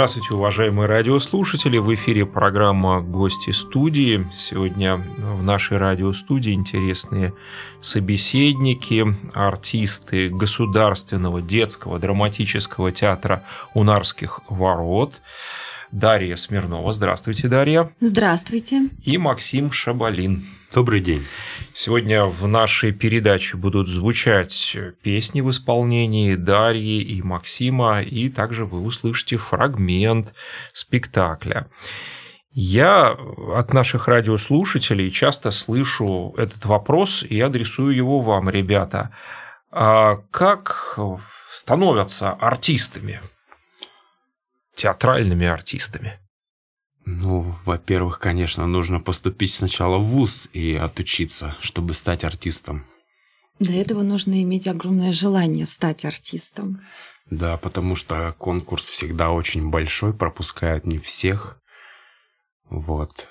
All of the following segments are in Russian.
Здравствуйте, уважаемые радиослушатели. В эфире программа «Гости студии». Сегодня в нашей радиостудии интересные собеседники, артисты Государственного детского драматического театра «Унарских ворот». Дарья Смирнова. Здравствуйте, Дарья. Здравствуйте. И Максим Шабалин. Добрый день. Сегодня в нашей передаче будут звучать песни в исполнении Дарьи и Максима, и также вы услышите фрагмент спектакля. Я от наших радиослушателей часто слышу этот вопрос и адресую его вам, ребята. А как становятся артистами? Театральными артистами? Ну, во-первых, конечно, нужно поступить сначала в ВУЗ и отучиться, чтобы стать артистом. Для этого нужно иметь огромное желание стать артистом. Да, потому что конкурс всегда очень большой, пропускают не всех. Вот.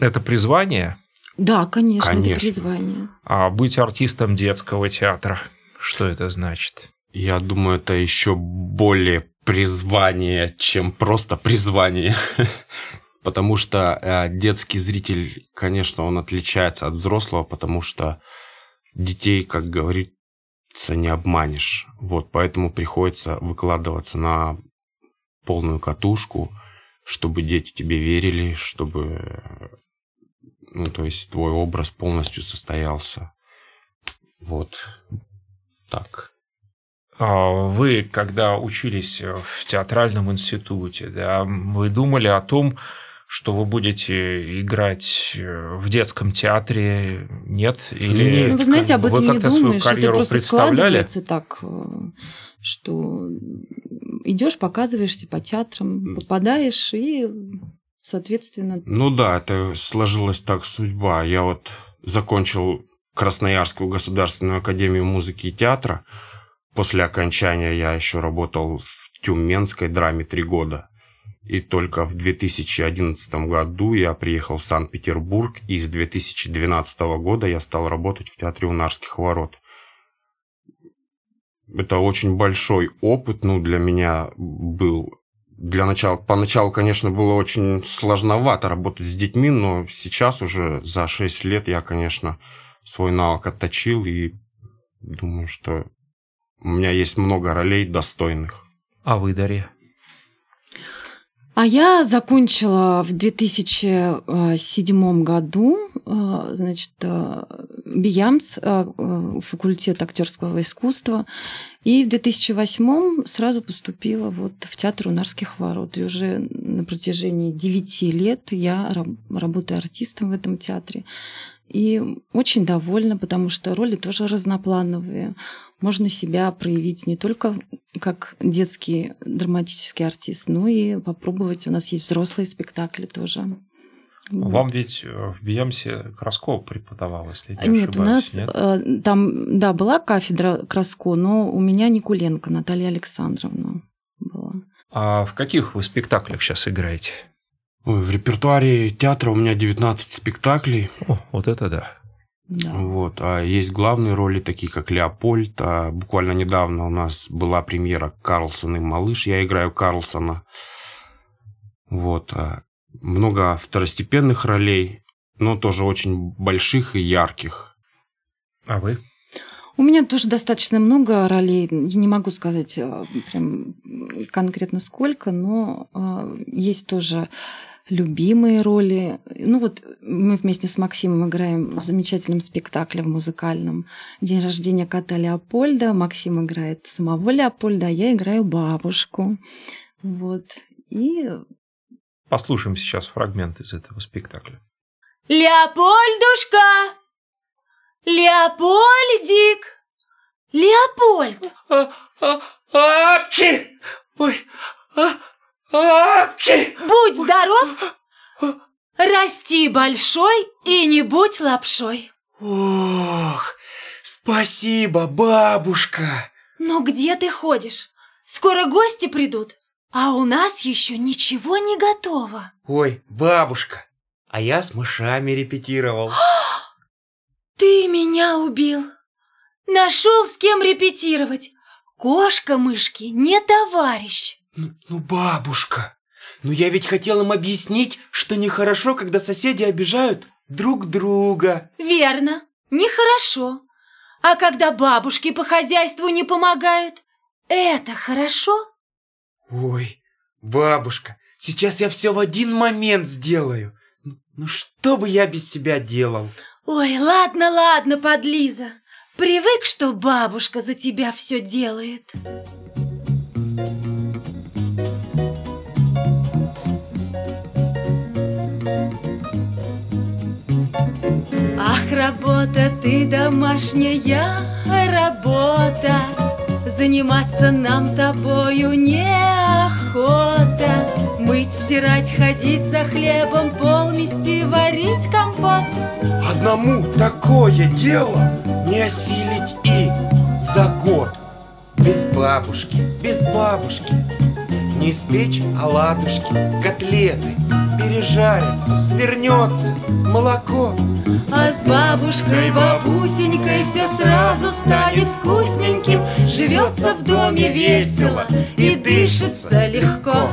Это призвание? Да, конечно, конечно. это призвание. А быть артистом детского театра, что это значит? Я думаю, это еще более призвание, чем просто призвание. потому что э, детский зритель, конечно, он отличается от взрослого, потому что детей, как говорится, не обманешь. Вот, поэтому приходится выкладываться на полную катушку, чтобы дети тебе верили, чтобы, ну, то есть твой образ полностью состоялся. Вот так. А вы, когда учились в театральном институте, да, вы думали о том, что вы будете играть в детском театре, нет? Или нет. Ну, вы знаете, об этом вы не думаешь, это просто складывается так, э, что идешь, показываешься по театрам, попадаешь и, соответственно... Ну да, это сложилась так судьба. Я вот закончил Красноярскую государственную академию музыки и театра, После окончания я еще работал в тюменской драме три года. И только в 2011 году я приехал в Санкт-Петербург, и с 2012 года я стал работать в Театре Унарских ворот. Это очень большой опыт, ну, для меня был. Для начала, поначалу, конечно, было очень сложновато работать с детьми, но сейчас уже за 6 лет я, конечно, свой навык отточил и думаю, что у меня есть много ролей достойных. А вы, Дарья? А я закончила в 2007 году, э, значит, э, Биямс, э, факультет актерского искусства, и в 2008 сразу поступила вот в театр Унарских ворот. И уже на протяжении 9 лет я работаю артистом в этом театре. И очень довольна, потому что роли тоже разноплановые. Можно себя проявить не только как детский драматический артист, но и попробовать. У нас есть взрослые спектакли тоже. Вам ведь в Биямсе Краско преподавал, если не Нет, ошибаюсь, у нас нет? Э, там, да, была кафедра Краско, но у меня Никуленко Наталья Александровна была. А в каких вы спектаклях сейчас играете? Ой, в репертуаре театра у меня 19 спектаклей. О, вот это да. Да. Вот. А есть главные роли, такие как Леопольд. А буквально недавно у нас была премьера Карлсон и Малыш. Я играю Карлсона. Вот. А много второстепенных ролей, но тоже очень больших и ярких. А вы? У меня тоже достаточно много ролей. Я не могу сказать а, прям конкретно сколько, но а, есть тоже любимые роли. Ну вот мы вместе с Максимом играем в замечательном спектакле в музыкальном «День рождения кота Леопольда». Максим играет самого Леопольда, а я играю бабушку. Вот. И... Послушаем сейчас фрагмент из этого спектакля. Леопольдушка! Леопольдик! Леопольд! А, а, апчи! Ой, а, Апчи! Будь здоров, расти большой и не будь лапшой. Ох, спасибо, бабушка. Но где ты ходишь? Скоро гости придут, а у нас еще ничего не готово. Ой, бабушка, а я с мышами репетировал. Ты меня убил. Нашел с кем репетировать. Кошка мышки не товарищ. Ну, ну, бабушка, ну я ведь хотел им объяснить, что нехорошо, когда соседи обижают друг друга. Верно, нехорошо. А когда бабушки по хозяйству не помогают, это хорошо? Ой, бабушка, сейчас я все в один момент сделаю. Ну что бы я без тебя делал? Ой, ладно, ладно, подлиза. Привык, что бабушка за тебя все делает. Домашняя работа, Заниматься нам тобою неохота. Мыть, стирать, ходить за хлебом, пол мести, варить компот. Одному такое дело не осилить и за год. Без бабушки, без бабушки Не испечь оладушки, котлеты Пережарятся, свернется молоко. А с бабушкой, бабусенькой все сразу станет вкусненьким. Живется в доме весело и дышится легко.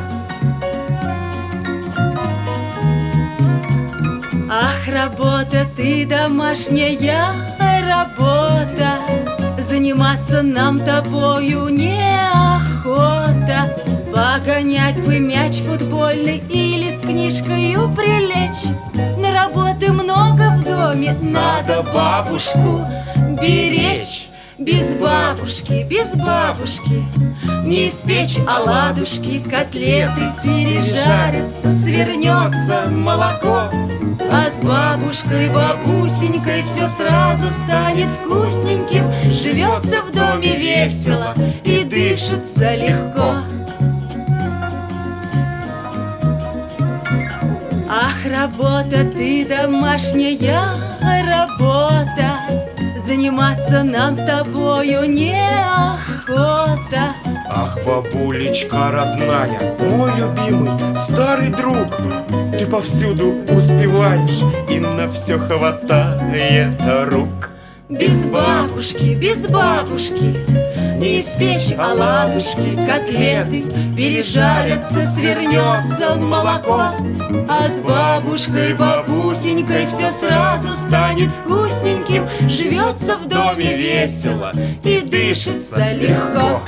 Ах, работа ты домашняя работа. Заниматься нам тобою неохота Погонять бы мяч футбольный или книжкою прилечь. На работы много в доме, надо бабушку беречь. Без бабушки, без бабушки Не испечь оладушки, котлеты Пережарятся, свернется молоко. А с бабушкой, бабусенькой Все сразу станет вкусненьким. Живется в доме весело И дышится легко Ах, работа ты домашняя работа. Заниматься нам тобою неохота. Ах, бабулечка родная, мой любимый старый друг. Ты повсюду успеваешь и на все хватает рук Без бабушки, без бабушки Не испечь оладушки, котлеты Пережарятся, свернется молоко. А с бабушкой, бабусенькой Все сразу станет вкусненьким. Живется в доме весело И дышится легко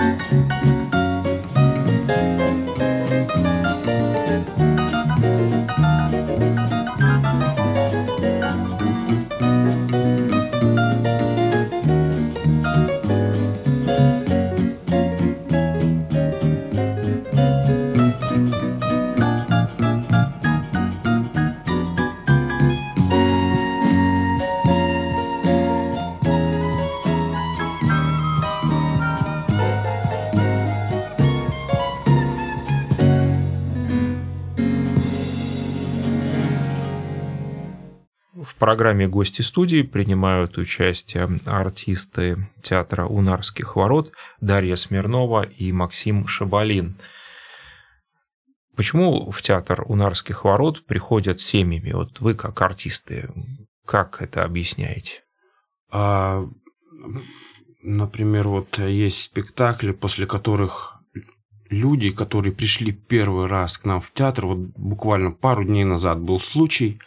программе «Гости студии» принимают участие артисты театра «Унарских ворот» Дарья Смирнова и Максим Шабалин. Почему в театр «Унарских ворот» приходят семьями? Вот вы как артисты, как это объясняете? А, например, вот есть спектакли, после которых люди, которые пришли первый раз к нам в театр, вот буквально пару дней назад был случай,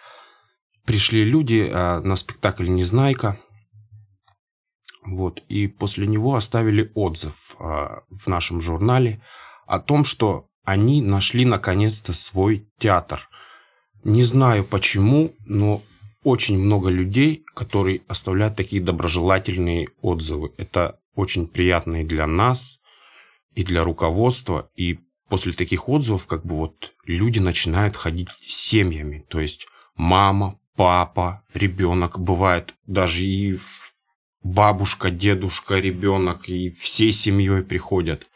пришли люди а, на спектакль «Незнайка», вот, и после него оставили отзыв а, в нашем журнале о том, что они нашли наконец-то свой театр. Не знаю почему, но очень много людей, которые оставляют такие доброжелательные отзывы. Это очень приятно и для нас, и для руководства. И после таких отзывов, как бы вот люди начинают ходить семьями. То есть мама, папа, ребенок, бывает даже и бабушка, дедушка, ребенок, и всей семьей приходят.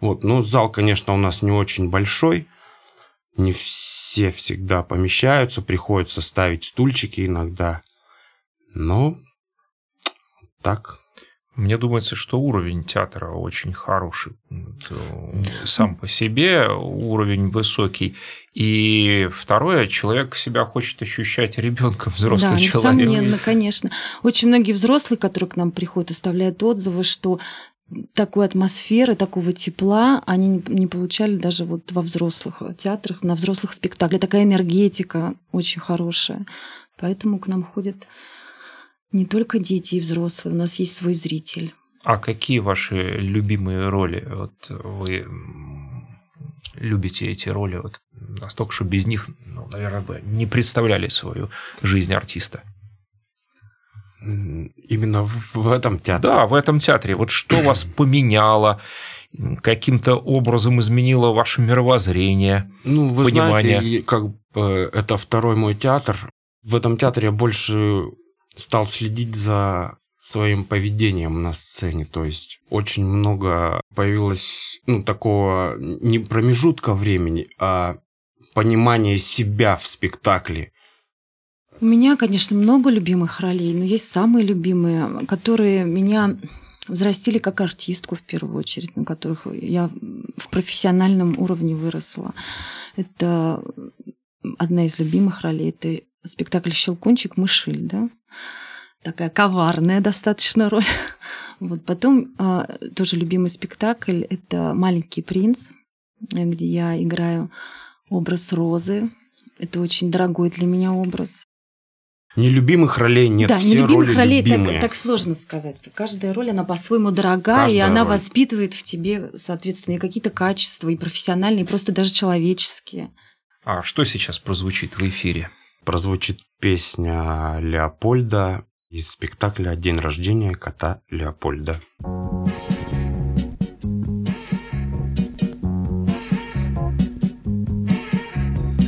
Вот, ну, зал, конечно, у нас не очень большой, не все всегда помещаются, приходится ставить стульчики иногда, но так. Мне думается, что уровень театра очень хороший. Сам по себе уровень высокий. И второе, человек себя хочет ощущать ребенком, взрослый да, человек. несомненно, конечно. Очень многие взрослые, которые к нам приходят, оставляют отзывы, что такой атмосферы, такого тепла они не получали даже вот во взрослых театрах, на взрослых спектаклях. Такая энергетика очень хорошая. Поэтому к нам ходят не только дети и взрослые, у нас есть свой зритель. А какие ваши любимые роли? Вот вы любите эти роли вот настолько, что без них, ну, наверное, бы не представляли свою жизнь артиста. Именно в, в этом театре? Да, в этом театре. Вот что вас поменяло, каким-то образом изменило ваше мировоззрение, Ну, вы понимание? знаете, как бы это второй мой театр. В этом театре я больше стал следить за своим поведением на сцене. То есть очень много появилось ну, такого не промежутка времени, а понимания себя в спектакле. У меня, конечно, много любимых ролей, но есть самые любимые, которые меня взрастили как артистку в первую очередь, на которых я в профессиональном уровне выросла. Это одна из любимых ролей. Это спектакль «Щелкунчик Мышиль», да? Такая коварная достаточно роль. Вот потом а, тоже любимый спектакль – это «Маленький принц», где я играю образ Розы. Это очень дорогой для меня образ. Нелюбимых ролей нет, да, все нелюбимых роли ролей любимые. так, так сложно сказать. Каждая роль, она по-своему дорога, и Каждая она роль. воспитывает в тебе, соответственно, и какие-то качества, и профессиональные, и просто даже человеческие. А что сейчас прозвучит в эфире? Прозвучит песня Леопольда из спектакля «День рождения кота Леопольда».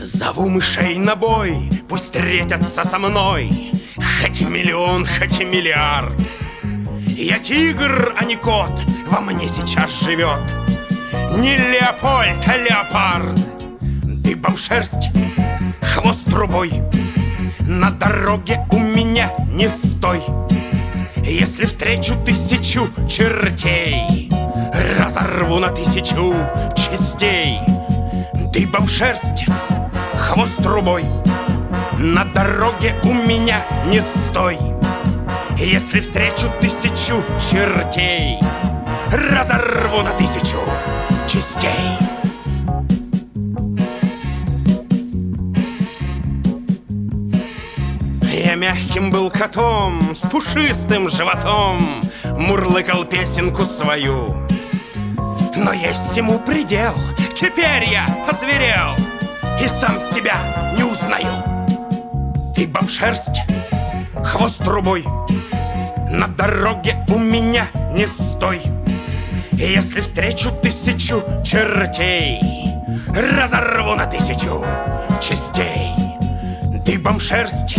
Зову мышей на бой, пусть встретятся со мной. Хоть миллион, хоть миллиард. Я тигр, а не кот, во мне сейчас живет. Не Леопольд, а леопард. Дыбом шерсть, хвост трубой. На дороге у меня не стой. Если встречу тысячу чертей Разорву на тысячу частей. Дыбом шерсть, хвост трубой. На дороге у меня не стой. Если встречу тысячу чертей Разорву на тысячу частей Я мягким был котом с пушистым животом Мурлыкал песенку свою. Но есть ему предел Теперь я озверел И сам себя не узнаю. Ты бомшерсть, хвост трубой На дороге у меня не стой. Если встречу тысячу чертей Разорву на тысячу частей. Ты бомшерсть,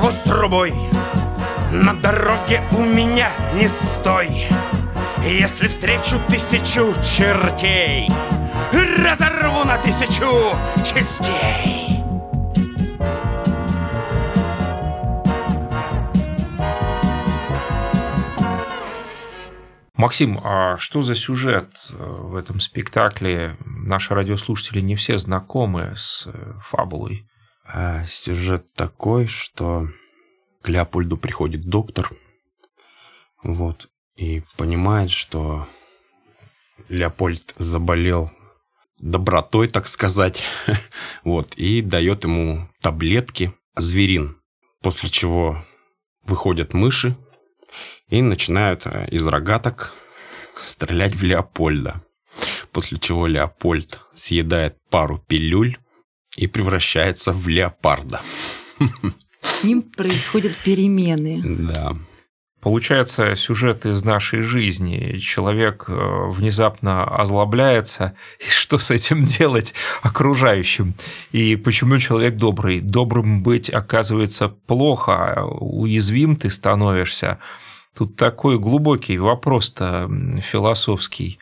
хвост трубой На дороге у меня не стой если встречу тысячу чертей Разорву на тысячу частей Максим, а что за сюжет э, в этом спектакле? Наши радиослушатели не все знакомы с э, фабулой. А сюжет такой, что к Леопольду приходит доктор, вот, и понимает, что Леопольд заболел добротой, так сказать, вот, и дает ему таблетки зверин, после чего выходят мыши и начинают э, из рогаток стрелять в Леопольда, после чего Леопольд съедает пару пилюль и превращается в леопарда. С ним происходят перемены. Да. Получается, сюжет из нашей жизни. Человек э, внезапно озлобляется, и что с этим делать окружающим? И почему человек добрый? Добрым быть, оказывается, плохо, уязвим ты становишься. Тут такой глубокий вопрос-то философский.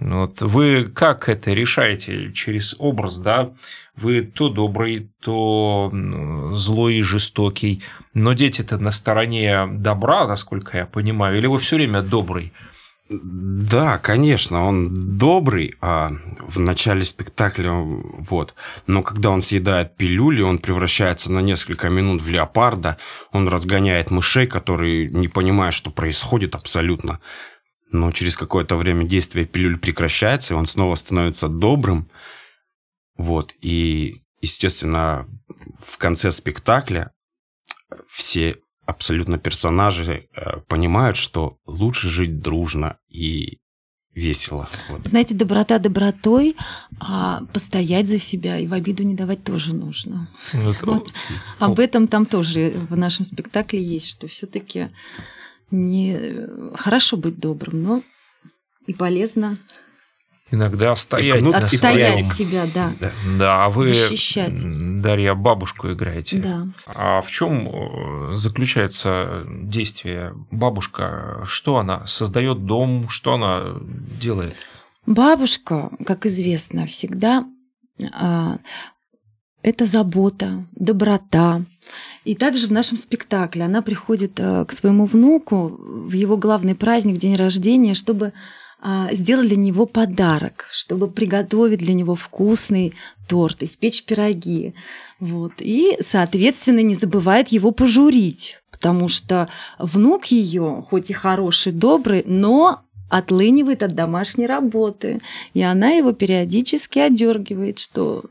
Вот вы как это решаете через образ, да? Вы то добрый, то злой и жестокий, но дети-то на стороне добра, насколько я понимаю, или вы все время добрый? Да, конечно, он добрый а в начале спектакля, вот. Но когда он съедает пилюли, он превращается на несколько минут в леопарда, он разгоняет мышей, которые не понимают, что происходит абсолютно. но через какое-то время действие пилюль прекращается, и он снова становится добрым. Вот, и, естественно, в конце спектакля все абсолютно персонажи э, понимают, что лучше жить дружно и весело. Вот. Знаете, доброта добротой, а постоять за себя и в обиду не давать тоже нужно. Ну, это- Вот. Об этом там тоже в нашем спектакле есть, что все-таки не хорошо быть добрым, но и полезно Иногда стоять. кнут, на и отстоять своем. себя, да. Да. Да, а вы, Защищать. Дарья, бабушку играете. Да. А в чем э, заключается действие? Бабушка, что она создает дом, что она делает? Бабушка, как известно, всегда а, это забота, доброта. И также в нашем спектакле она приходит а, к своему внуку в его главный праздник, день рождения, чтобы сделать для него подарок, чтобы приготовить для него вкусный торт, испечь пироги. Вот. И, соответственно, не забывает его пожурить, потому что внук ее, хоть и хороший, добрый, но отлынивает от домашней работы. И она его периодически одергивает, что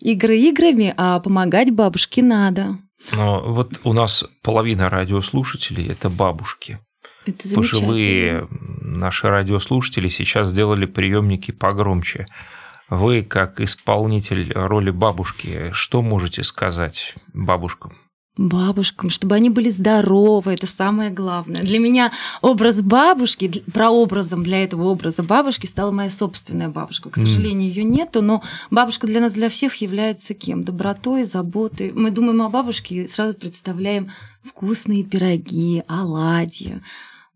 игры играми, а помогать бабушке надо. Но вот у нас половина радиослушателей – это бабушки. Это. Пожилые наши радиослушатели сейчас сделали приемники погромче. Вы, как исполнитель роли бабушки, что можете сказать бабушкам? бабушкам, чтобы они были здоровы, это самое главное. Для меня образ бабушки, прообразом для этого образа бабушки стала моя собственная бабушка. К сожалению, ее нету, но бабушка для нас, для всех является кем? Добротой, заботой. Мы думаем о бабушке и сразу представляем вкусные пироги, оладьи,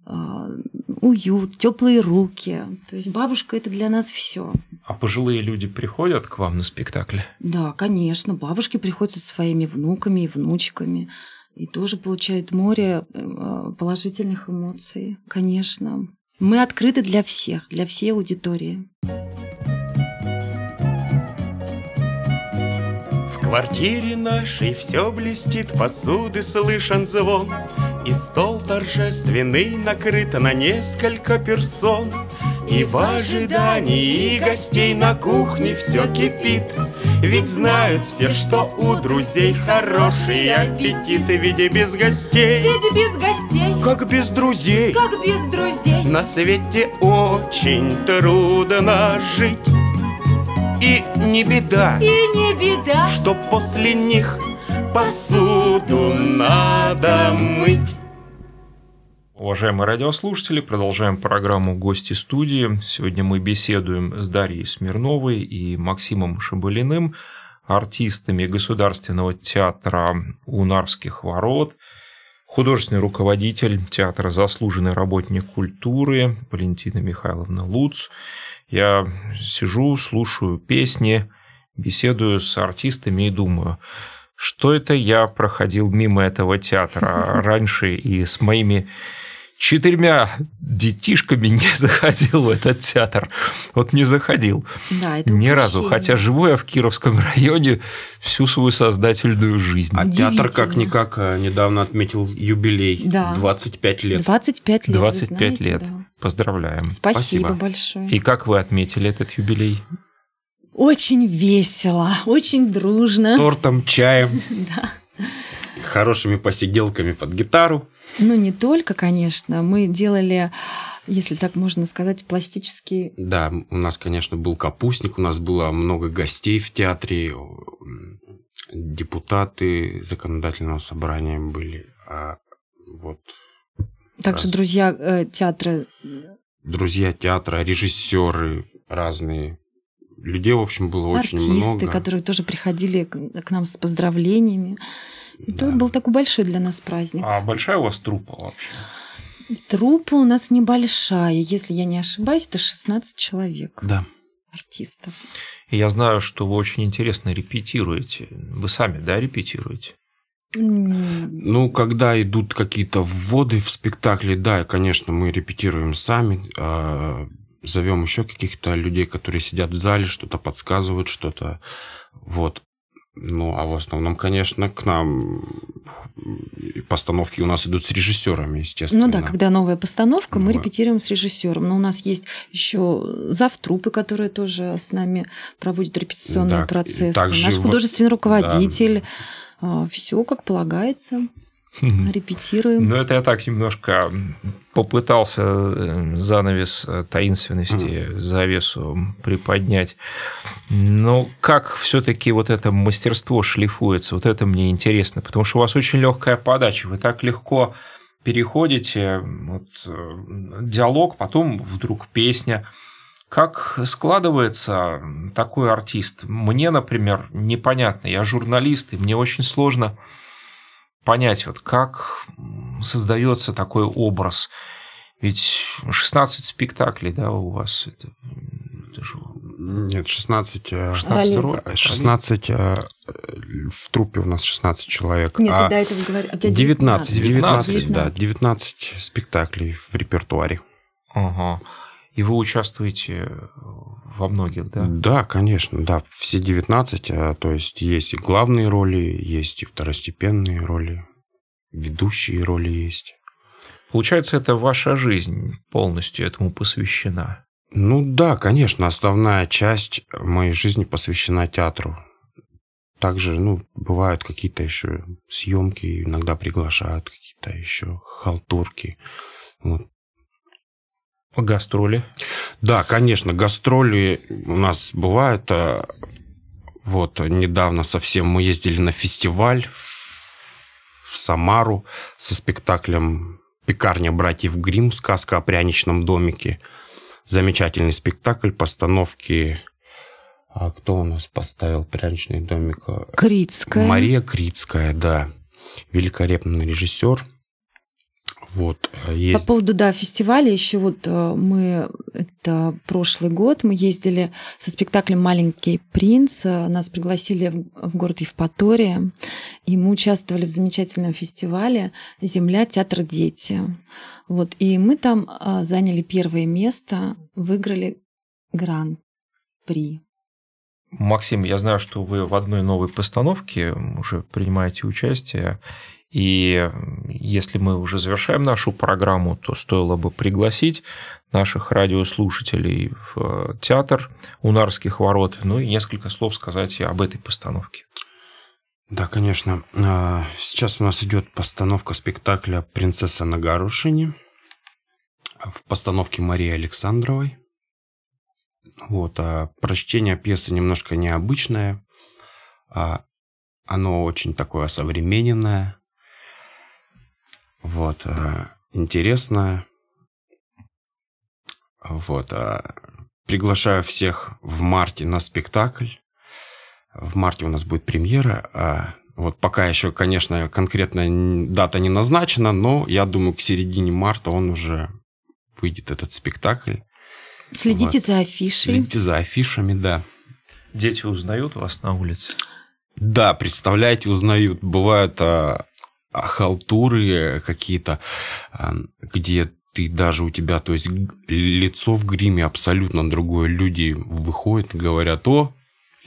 уют, теплые руки. То есть бабушка это для нас все. А пожилые люди приходят к вам на спектакль? Да, конечно. Бабушки приходят со своими внуками и внучками и тоже получают море э, положительных эмоций. Конечно. Мы открыты для всех, для всей аудитории. В квартире нашей все блестит, посуды слышен звон, И стол торжественный накрыт на несколько персон. И в ожидании гостей на кухне все кипит, Ведь знают все, что у друзей хороший аппетит, Ведь и без гостей, Ведь без гостей, как без друзей, как без друзей. На свете очень трудно жить. И не беда, И не беда. Что после них посуду надо мыть. Уважаемые радиослушатели, продолжаем программу «Гости студии». Сегодня мы беседуем с Дарьей Смирновой и Максимом Шабалиным, артистами Государственного театра у Нарвских ворот, художественный руководитель театра «Заслуженный работник культуры» Валентина Михайловна Луц. Я сижу, слушаю песни, беседую с артистами и думаю, что это я проходил мимо этого театра раньше и с моими четырьмя детишками не заходил в этот театр. Вот не заходил. Да, это Ни разу. Хотя живу я в Кировском районе всю свою создательную жизнь. А театр как-никак э, недавно отметил юбилей. Да. 25 лет. 25 лет. вы 25 знаете, лет. да. Поздравляем. Спасибо, Спасибо. большое. И как вы отметили этот юбилей? Очень весело, очень дружно. Тортом, чаем, Да. хорошими посиделками под гитару. Ну, не только, конечно. Мы делали, если так можно сказать, пластический Да, у нас, конечно, был капустник, у нас было много гостей в театре, депутаты законодательного собрания были, а вот Также Раз. друзья э, театра друзья театра, режиссеры разные. Людей, в общем, было очень артисты, много. которые тоже приходили к, к нам с поздравлениями. Это Да. был такой большой для нас праздник. А большая у вас трупа вообще? Труппа у нас небольшая, если я не ошибаюсь, это 16 человек Да. артистов. И я знаю, что вы очень интересно репетируете. Вы сами, да, репетируете? Ну, когда идут какие-то вводы в спектакле, да, конечно, мы репетируем сами, а, зовем еще каких-то людей, которые сидят в зале, что-то подсказывают, что-то вот. Ну, а в основном, конечно, к нам постановки у нас идут с режиссерами, естественно. Ну да, когда новая постановка, мы Вот. репетируем с режиссером. Но у нас есть еще завтрупы, которые тоже с нами проводят репетиционные Да, процессы. также Наш художественный руководитель. Все как полагается. Репетируем. Ну, это я так немножко попытался э, занавес э, таинственности, завесу приподнять. Но как все-таки вот это мастерство шлифуется, вот это мне интересно, потому что у вас очень легкая подача, вы так легко переходите, вот, э, диалог, потом вдруг песня. Как складывается такой артист? Мне, например, непонятно. Я журналист, и мне очень сложно понять, вот как создается такой образ. Ведь 16 спектаклей, да, у вас это, это же Нет, 16... э, 16 Ролей. роль. э, 16... э, В трупе у нас 16 человек. Нет, а ты до этого говорил. У тебя 19, 19, 19, да, 19 спектаклей в репертуаре. Ага. И вы участвуете во многих, да? Да, конечно, да, все 19, а, то есть есть и главные роли, есть и второстепенные роли, ведущие роли есть. Получается, это ваша жизнь полностью этому посвящена. Ну да, конечно, основная часть моей жизни посвящена театру. Также, ну, бывают какие-то еще съемки, иногда приглашают какие-то еще халтурки. Вот. Гастроли. Да, конечно, гастроли у нас бывают. а, Вот недавно совсем мы ездили на фестиваль в в Самару со спектаклем «Пекарня братьев Грим. Сказка о пряничном домике». Замечательный спектакль, постановки... А кто у нас поставил пряничный домик? Критская. Мария Критская, да. Великолепный режиссер. Вот, По есть... поводу, да, фестиваля, еще вот э, мы, это прошлый год, мы ездили со спектаклем «Маленький принц», э, нас пригласили в город Евпатория, и мы участвовали в замечательном фестивале «Земля, театр, дети». Вот, и мы там э, заняли первое место, выиграли гран-при. Максим, я знаю, что вы в одной новой постановке уже принимаете участие. И если мы уже завершаем нашу программу, то стоило бы пригласить наших радиослушателей в театр Унарских ворот, ну и несколько слов сказать об этой постановке. Да, конечно. А, Сейчас у нас идет постановка спектакля «Принцесса на горошине» в постановке Марии Александровой. Вот, а прочтение пьесы немножко необычное. а Оно очень такое современное. Вот, а, интересное. Вот, а, приглашаю всех в марте на спектакль. В марте у нас будет премьера. а Вот пока еще, конечно, конкретная дата не назначена, но я думаю, к середине марта он уже выйдет, этот спектакль. Следите Вот. за афишей. Следите за афишами, да. Дети узнают вас на улице? Да, представляете, узнают. Бывают а, халтуры какие-то, а, где ты даже у тебя, то есть лицо в гриме абсолютно другое. Люди выходят и говорят, о,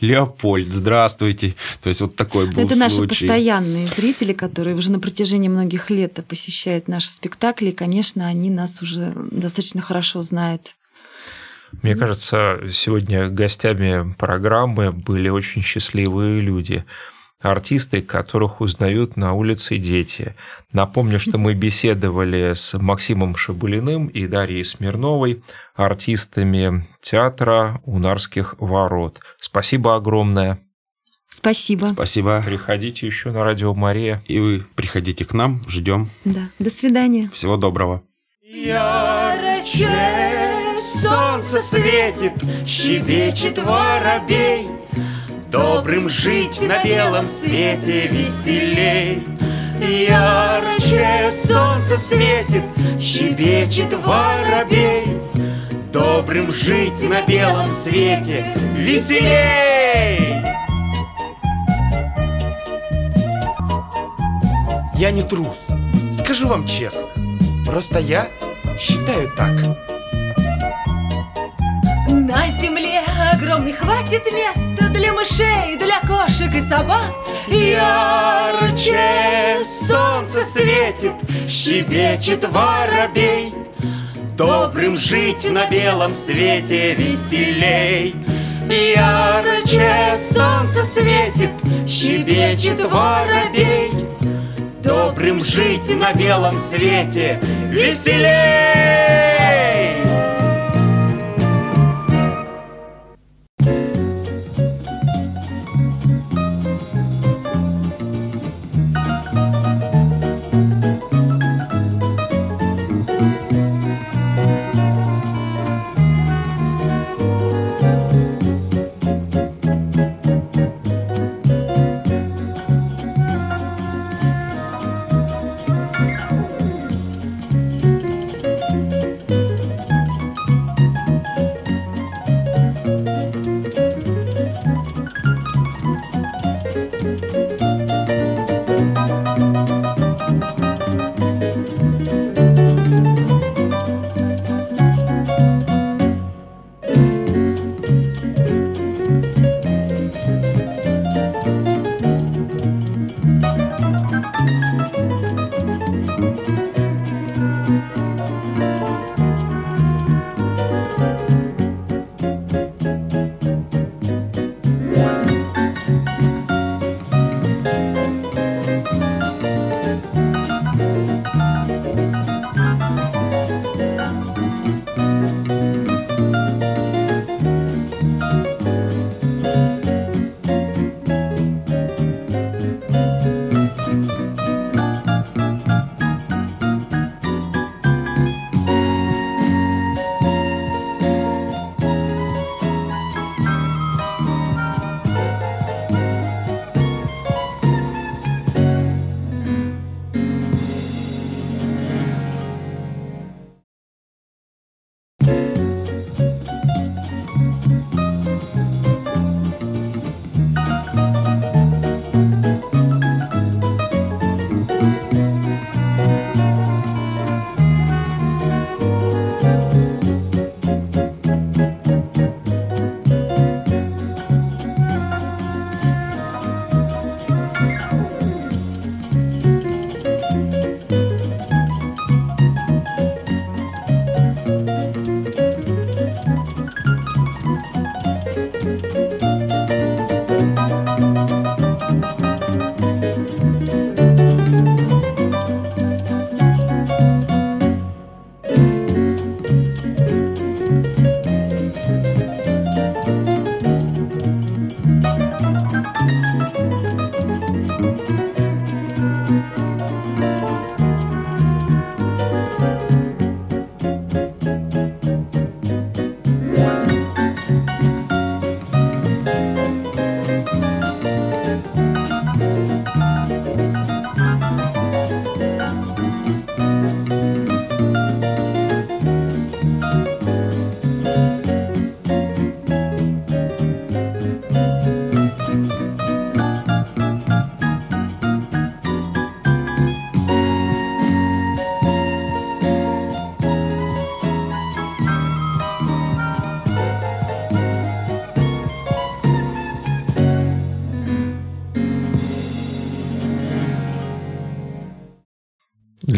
Леопольд, здравствуйте. То есть вот такой был Ну, Это наши случай. постоянные зрители, которые уже на протяжении многих лет посещают наши спектакли. И, конечно, они нас уже достаточно хорошо знают. Мне кажется, сегодня гостями программы были очень счастливые люди. Артисты, которых узнают на улице дети. Напомню, что мы беседовали с Максимом Шабулиным и Дарьей Смирновой, артистами театра Унарских ворот. Спасибо огромное. Спасибо. Спасибо. Приходите еще на радио Мария. И вы приходите к нам, ждем. Да. До свидания. Всего доброго. Ярче солнце светит, щебечет воробей. Добрым жить на белом свете веселей. Ярче солнце светит, щебечет воробей. Добрым жить на белом свете веселей. Я не трус, скажу вам честно. Просто я считаю так. На земле огромный хватит места Для мышей, для кошек и собак. Ярче солнце светит, щебечет воробей. Добрым жить на белом свете веселей. Ярче солнце светит, щебечет воробей. Добрым жить на белом свете веселей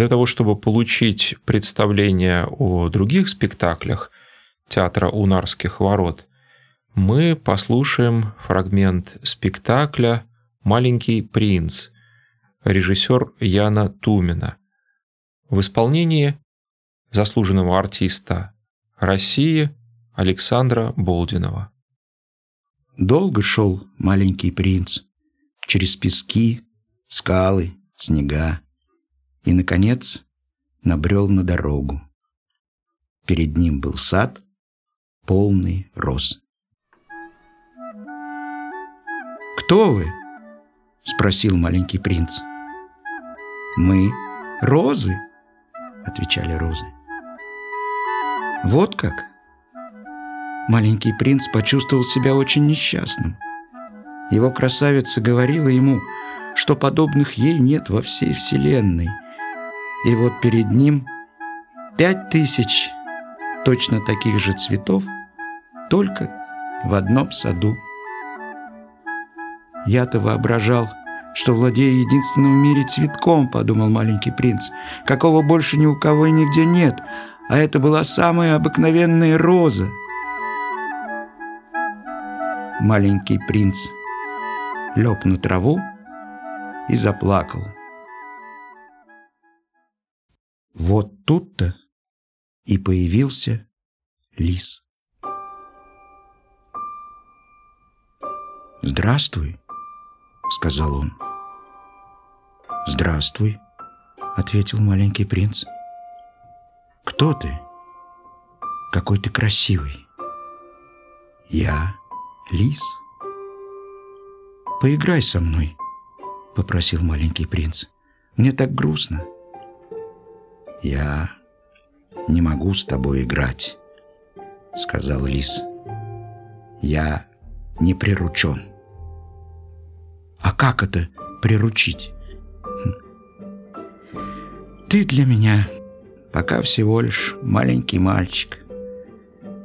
Для того, чтобы получить представление о других спектаклях театра Унарских ворот, мы послушаем фрагмент спектакля «Маленький принц», режиссер Яна Тумина, в исполнении заслуженного артиста России Александра Болдинова. Долго шел маленький принц через пески, скалы, снега и, наконец, набрел на дорогу. Перед ним был сад, полный роз. «Кто вы?» — спросил маленький принц. «Мы — розы», — отвечали розы. «Вот как?» Маленький принц почувствовал себя очень несчастным. Его красавица говорила ему, что подобных ей нет во всей вселенной — и вот перед ним пять тысяч точно таких же цветов только в одном саду. Я-то воображал, что владею единственным в мире цветком, подумал маленький принц, какого больше ни у кого и нигде нет, а это была самая обыкновенная роза. Маленький принц лег на траву и заплакал. Вот тут-то и появился лис. «Здравствуй», — сказал он. «Здравствуй», — ответил маленький принц. «Кто ты? Какой ты красивый!» «Я лис». «Поиграй со мной», — попросил маленький принц. «Мне так грустно». «Я не могу с тобой играть», — сказал лис. «Я не приручен». «А как это приручить?» «Ты для меня пока всего лишь маленький мальчик,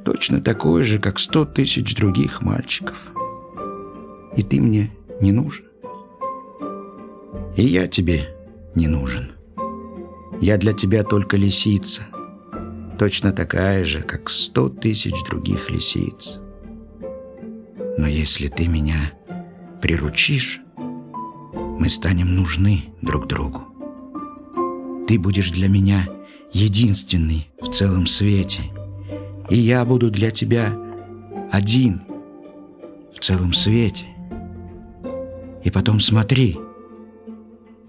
точно такой же, как сто тысяч других мальчиков. И ты мне не нужен. И я тебе не нужен. Я для тебя только лисица, точно такая же, как сто тысяч других лисиц. Но если ты меня приручишь, мы станем нужны друг другу. Ты будешь для меня единственный в целом свете, и я буду для тебя один в целом свете. И потом смотри,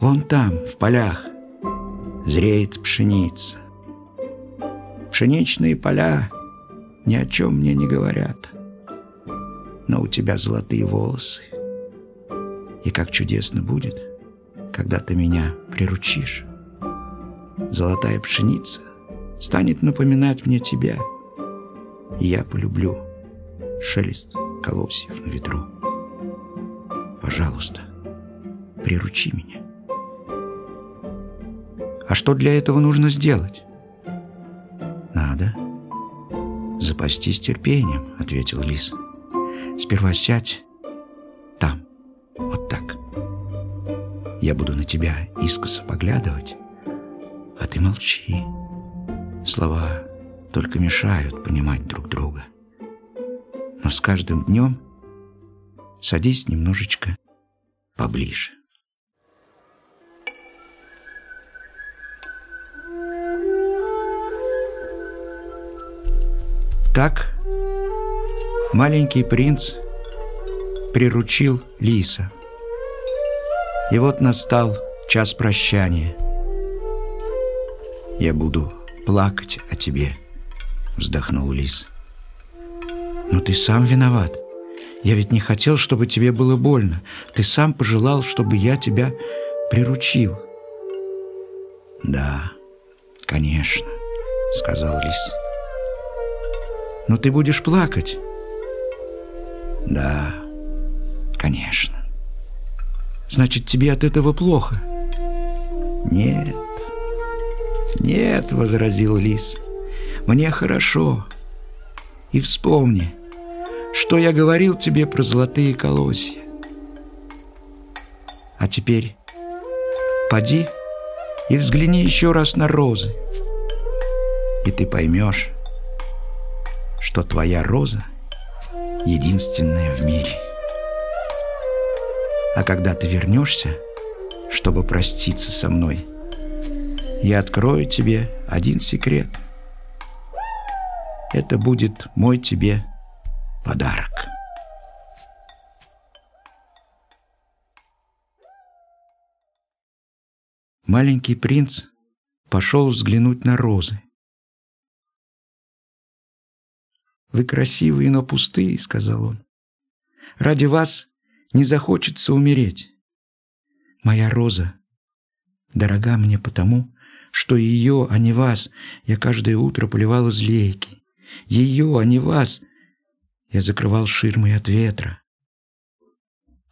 вон там, в полях, зреет пшеница. Пшеничные поля ни о чем мне не говорят. Но у тебя золотые волосы. И как чудесно будет, когда ты меня приручишь. Золотая пшеница станет напоминать мне тебя. И я полюблю шелест колосьев на ветру. Пожалуйста, приручи меня. А что для этого нужно сделать? Надо запастись терпением, ответил лис. Сперва сядь там, вот так. Я буду на тебя искоса поглядывать, а ты молчи. Слова только мешают понимать друг друга. Но с каждым днем садись немножечко поближе. Так маленький принц приручил лиса. И вот настал час прощания. «Я буду плакать о тебе», — вздохнул лис. «Но ты сам виноват. Я ведь не хотел, чтобы тебе было больно. Ты сам пожелал, чтобы я тебя приручил». «Да, конечно», — сказал лис. Но ты будешь плакать. Да, конечно. Значит, тебе от этого плохо? Нет. Нет, возразил лис. Мне хорошо. И вспомни, что я говорил тебе про золотые колосья. А теперь поди и взгляни еще раз на розы. И ты поймешь, что твоя роза единственная в мире. А когда ты вернешься, чтобы проститься со мной, я открою тебе один секрет. Это будет мой тебе подарок. Маленький принц пошел взглянуть на розы. «Вы красивые, но пустые», — сказал он. «Ради вас не захочется умереть. Моя роза дорога мне потому, что ее, а не вас, я каждое утро поливал из лейки. Ее, а не вас, я закрывал ширмой от ветра.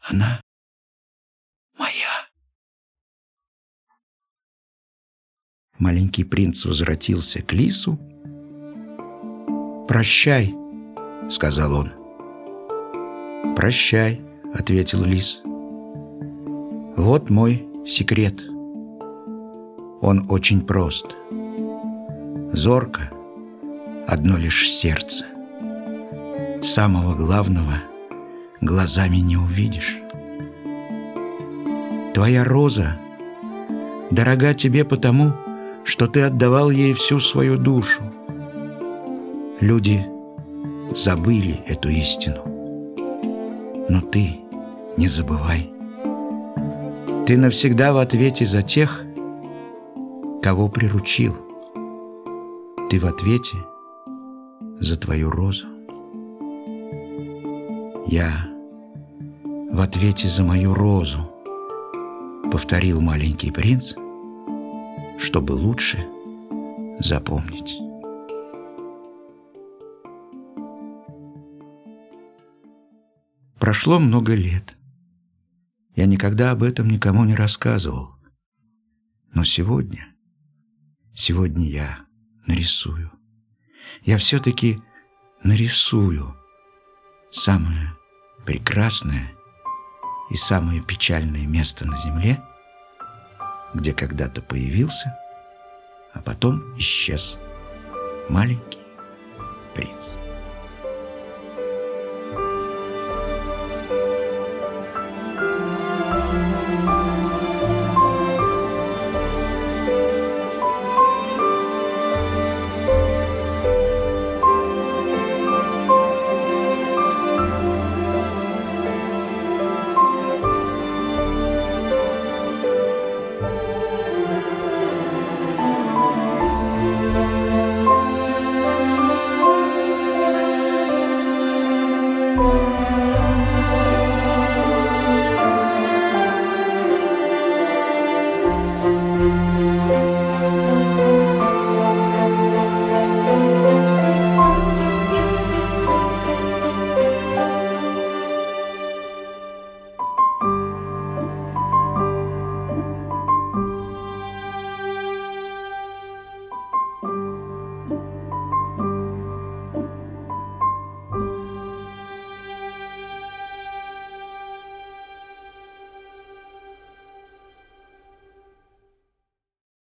Она моя. Маленький принц возвратился к лису, «Прощай», — сказал он. «Прощай», — ответил лис. «Вот мой секрет. Он очень прост. Зорко, одно лишь сердце. Самого главного глазами не увидишь. Твоя роза дорога тебе потому, что ты отдавал ей всю свою душу. Люди забыли эту истину. Но ты не забывай. Ты навсегда в ответе за тех, кого приручил. Ты в ответе за твою розу. Я в ответе за мою розу, повторил маленький принц, чтобы лучше запомнить. Прошло много лет. Я никогда об этом никому не рассказывал. Но сегодня, сегодня я нарисую. Я все-таки нарисую самое прекрасное и самое печальное место на земле, где когда-то появился, а потом исчез маленький принц.